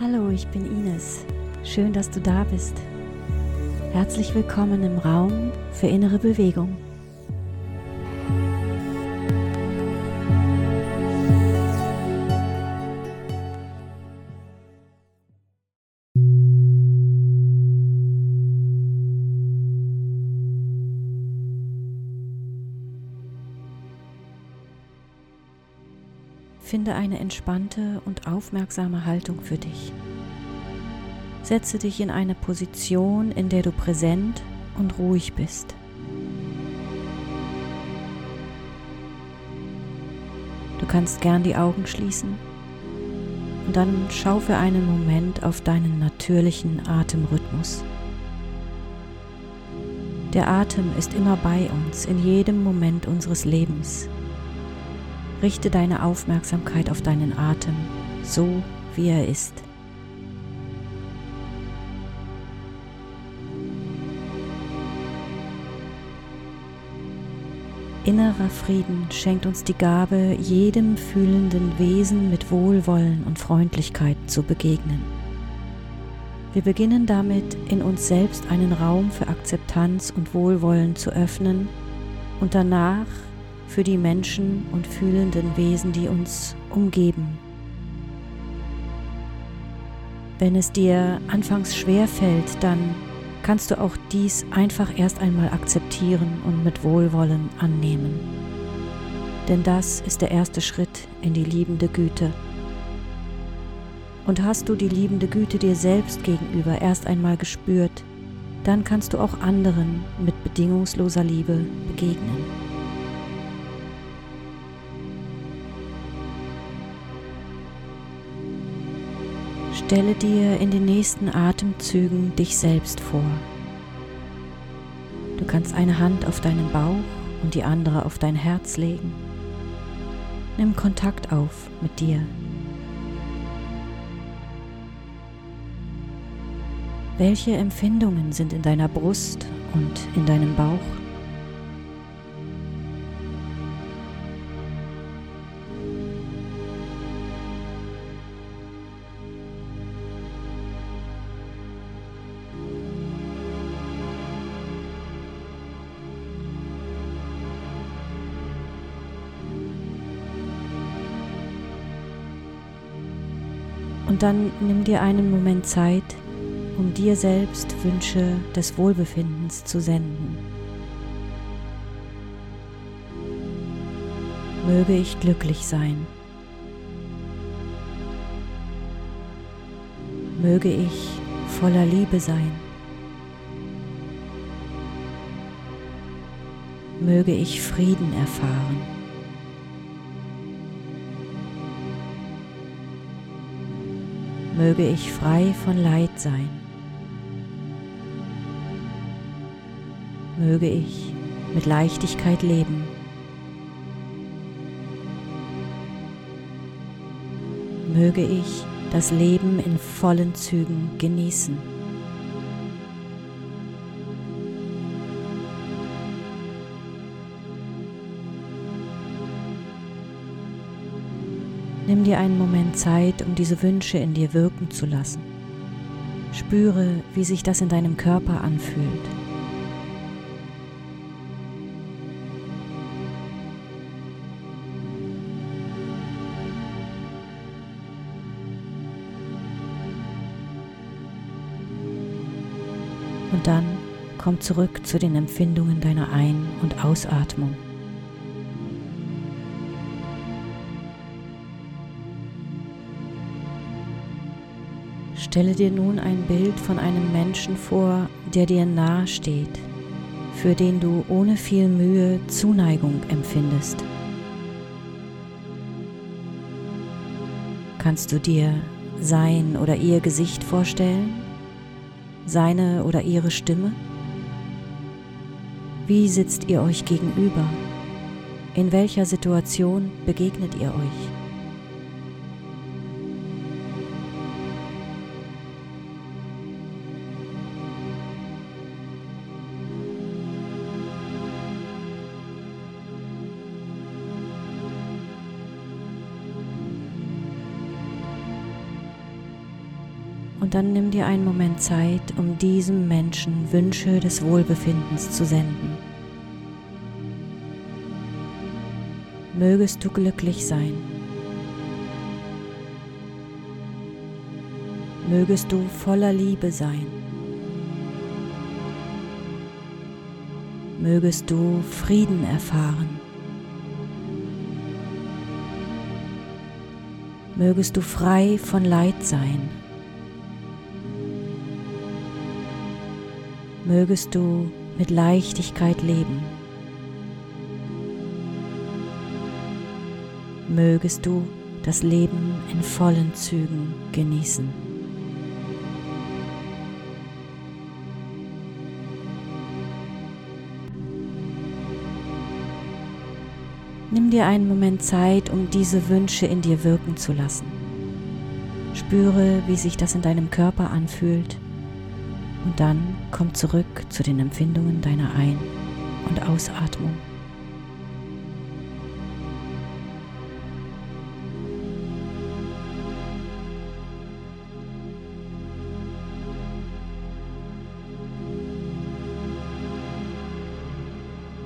Hallo, ich bin Ines. Schön, dass du da bist. Herzlich willkommen im Raum für innere Bewegung. Finde eine entspannte und aufmerksame Haltung für dich. Setze dich in eine Position, in der du präsent und ruhig bist. Du kannst gern die Augen schließen und dann schau für einen Moment auf deinen natürlichen Atemrhythmus. Der Atem ist immer bei uns in jedem Moment unseres Lebens. Richte deine Aufmerksamkeit auf deinen Atem, so wie er ist. Innerer Frieden schenkt uns die Gabe, jedem fühlenden Wesen mit Wohlwollen und Freundlichkeit zu begegnen. Wir beginnen damit, in uns selbst einen Raum für Akzeptanz und Wohlwollen zu öffnen und danach für die Menschen und fühlenden Wesen, die uns umgeben. Wenn es dir anfangs schwer fällt, dann kannst du auch dies einfach erst einmal akzeptieren und mit Wohlwollen annehmen. Denn das ist der erste Schritt in die liebende Güte. Und hast du die liebende Güte dir selbst gegenüber erst einmal gespürt, dann kannst du auch anderen mit bedingungsloser Liebe begegnen. Stelle dir in den nächsten Atemzügen dich selbst vor. Du kannst eine Hand auf deinen Bauch und die andere auf dein Herz legen. Nimm Kontakt auf mit dir. Welche Empfindungen sind in deiner Brust und in deinem Bauch? Und dann nimm dir einen Moment Zeit, um dir selbst Wünsche des Wohlbefindens zu senden. Möge ich glücklich sein. Möge ich voller Liebe sein. Möge ich Frieden erfahren. Möge ich frei von Leid sein. Möge ich mit Leichtigkeit leben. Möge ich das Leben in vollen Zügen genießen. Nimm dir einen Moment Zeit, um diese Wünsche in dir wirken zu lassen. Spüre, wie sich das in deinem Körper anfühlt. Und dann komm zurück zu den Empfindungen deiner Ein- und Ausatmung. Stelle dir nun ein Bild von einem Menschen vor, der dir nahe steht, für den du ohne viel Mühe Zuneigung empfindest. Kannst du dir sein oder ihr Gesicht vorstellen? Seine oder ihre Stimme? Wie sitzt ihr euch gegenüber? In welcher Situation begegnet ihr euch? Und dann nimm dir einen Moment Zeit, um diesem Menschen Wünsche des Wohlbefindens zu senden. Mögest du glücklich sein. Mögest du voller Liebe sein. Mögest du Frieden erfahren. Mögest du frei von Leid sein. Mögest du mit Leichtigkeit leben. Mögest du das Leben in vollen Zügen genießen. Nimm dir einen Moment Zeit, um diese Wünsche in dir wirken zu lassen. Spüre, wie sich das in deinem Körper anfühlt und dann komm zurück zu den Empfindungen deiner Ein- und Ausatmung.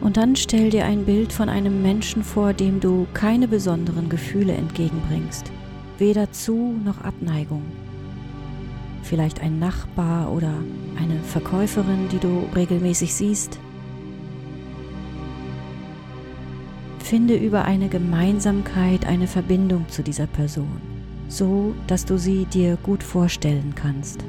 Und dann stell dir ein Bild von einem Menschen vor, dem du keine besonderen Gefühle entgegenbringst, weder Zu- noch Abneigung vielleicht ein Nachbar oder eine Verkäuferin, die du regelmäßig siehst. Finde über eine Gemeinsamkeit eine Verbindung zu dieser Person, so dass du sie dir gut vorstellen kannst.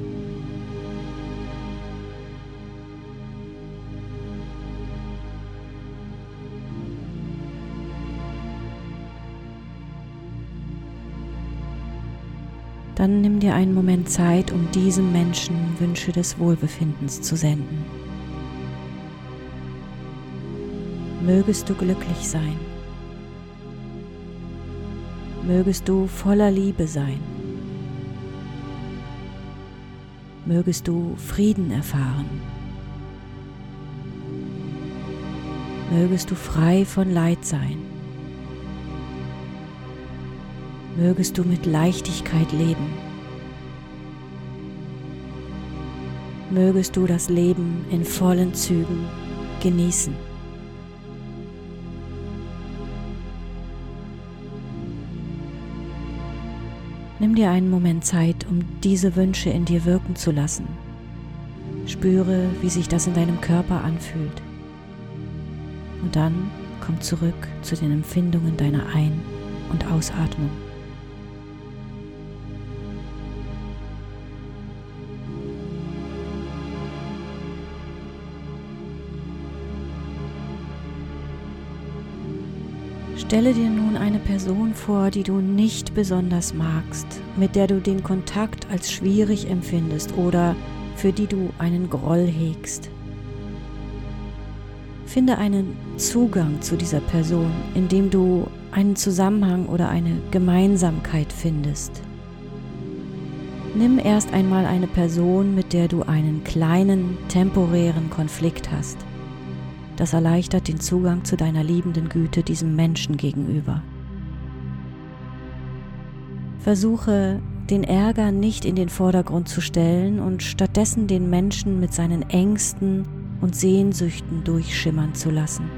Dann nimm dir einen Moment Zeit, um diesem Menschen Wünsche des Wohlbefindens zu senden. Mögest du glücklich sein. Mögest du voller Liebe sein. Mögest du Frieden erfahren. Mögest du frei von Leid sein. Mögest du mit Leichtigkeit leben. Mögest du das Leben in vollen Zügen genießen. Nimm dir einen Moment Zeit, um diese Wünsche in dir wirken zu lassen. Spüre, wie sich das in deinem Körper anfühlt. Und dann komm zurück zu den Empfindungen deiner Ein- und Ausatmung. Stelle dir nun eine Person vor, die du nicht besonders magst, mit der du den Kontakt als schwierig empfindest oder für die du einen Groll hegst. Finde einen Zugang zu dieser Person, indem du einen Zusammenhang oder eine Gemeinsamkeit findest. Nimm erst einmal eine Person, mit der du einen kleinen, temporären Konflikt hast. Das erleichtert den Zugang zu deiner liebenden Güte diesem Menschen gegenüber. Versuche den Ärger nicht in den Vordergrund zu stellen und stattdessen den Menschen mit seinen Ängsten und Sehnsüchten durchschimmern zu lassen.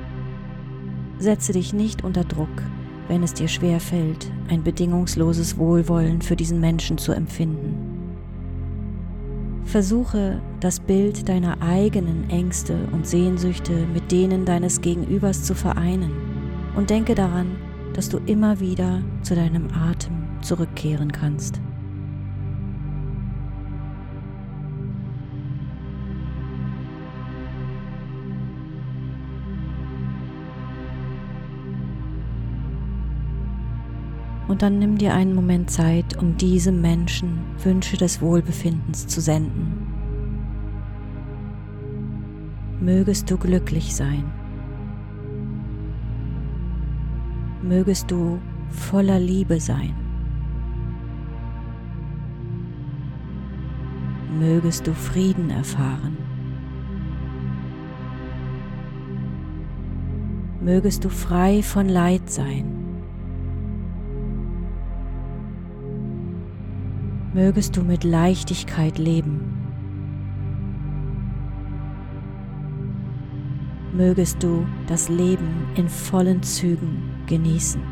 Setze dich nicht unter Druck, wenn es dir schwer fällt, ein bedingungsloses Wohlwollen für diesen Menschen zu empfinden. Versuche das Bild deiner eigenen Ängste und Sehnsüchte mit denen deines Gegenübers zu vereinen und denke daran, dass du immer wieder zu deinem Atem zurückkehren kannst. Und dann nimm dir einen Moment Zeit, um diesem Menschen Wünsche des Wohlbefindens zu senden. Mögest du glücklich sein. Mögest du voller Liebe sein. Mögest du Frieden erfahren. Mögest du frei von Leid sein. Mögest du mit Leichtigkeit leben. Mögest du das Leben in vollen Zügen genießen.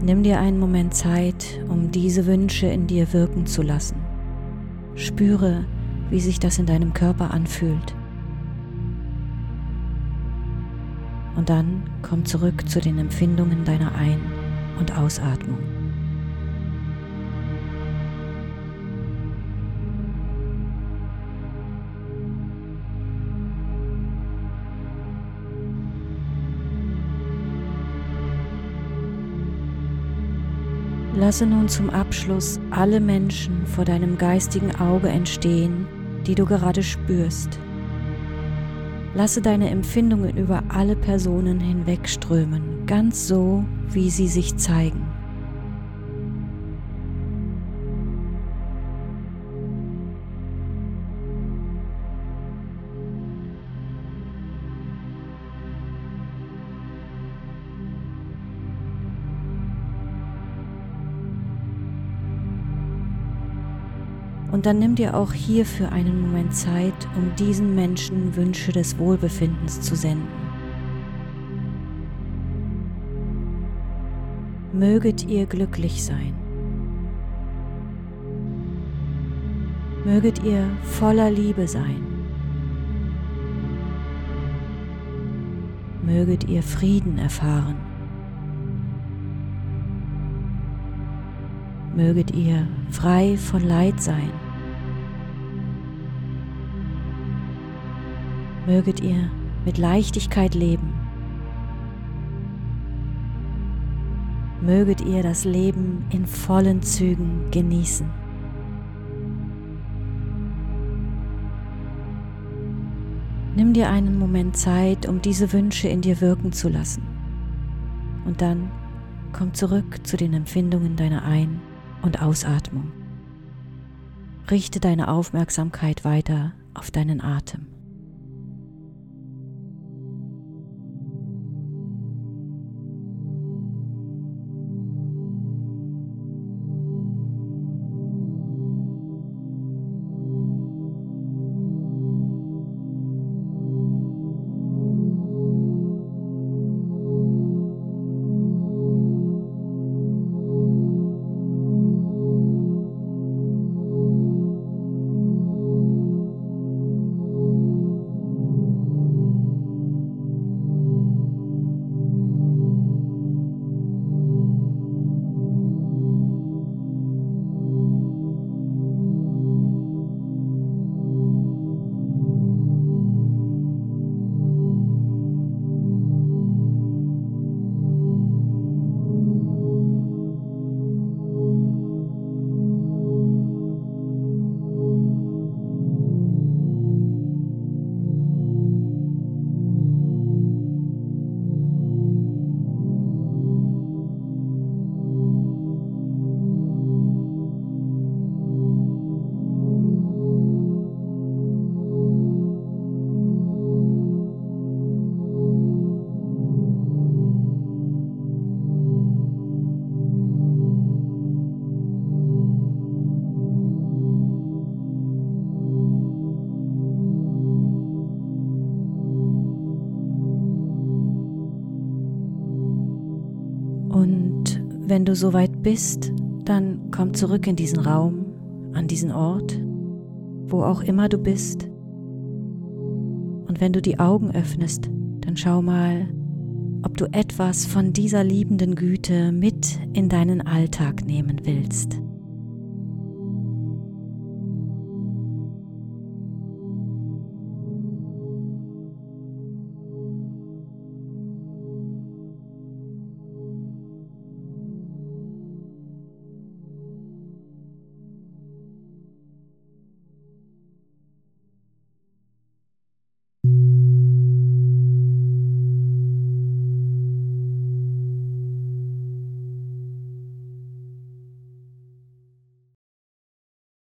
Nimm dir einen Moment Zeit, um diese Wünsche in dir wirken zu lassen. Spüre, wie sich das in deinem Körper anfühlt. Und dann komm zurück zu den Empfindungen deiner Ein- und Ausatmung. Lasse nun zum Abschluss alle Menschen vor deinem geistigen Auge entstehen, die du gerade spürst. Lasse deine Empfindungen über alle Personen hinwegströmen, ganz so, wie sie sich zeigen. Und dann nimm dir auch hier für einen Moment Zeit, um diesen Menschen Wünsche des Wohlbefindens zu senden. Möget ihr glücklich sein. Möget ihr voller Liebe sein. Möget ihr Frieden erfahren. Möget ihr frei von Leid sein. Möget ihr mit Leichtigkeit leben. Möget ihr das Leben in vollen Zügen genießen. Nimm dir einen Moment Zeit, um diese Wünsche in dir wirken zu lassen. Und dann komm zurück zu den Empfindungen deiner Ein- und Ausatmung. Richte deine Aufmerksamkeit weiter auf deinen Atem. Wenn du soweit bist, dann komm zurück in diesen Raum, an diesen Ort, wo auch immer du bist. Und wenn du die Augen öffnest, dann schau mal, ob du etwas von dieser liebenden Güte mit in deinen Alltag nehmen willst.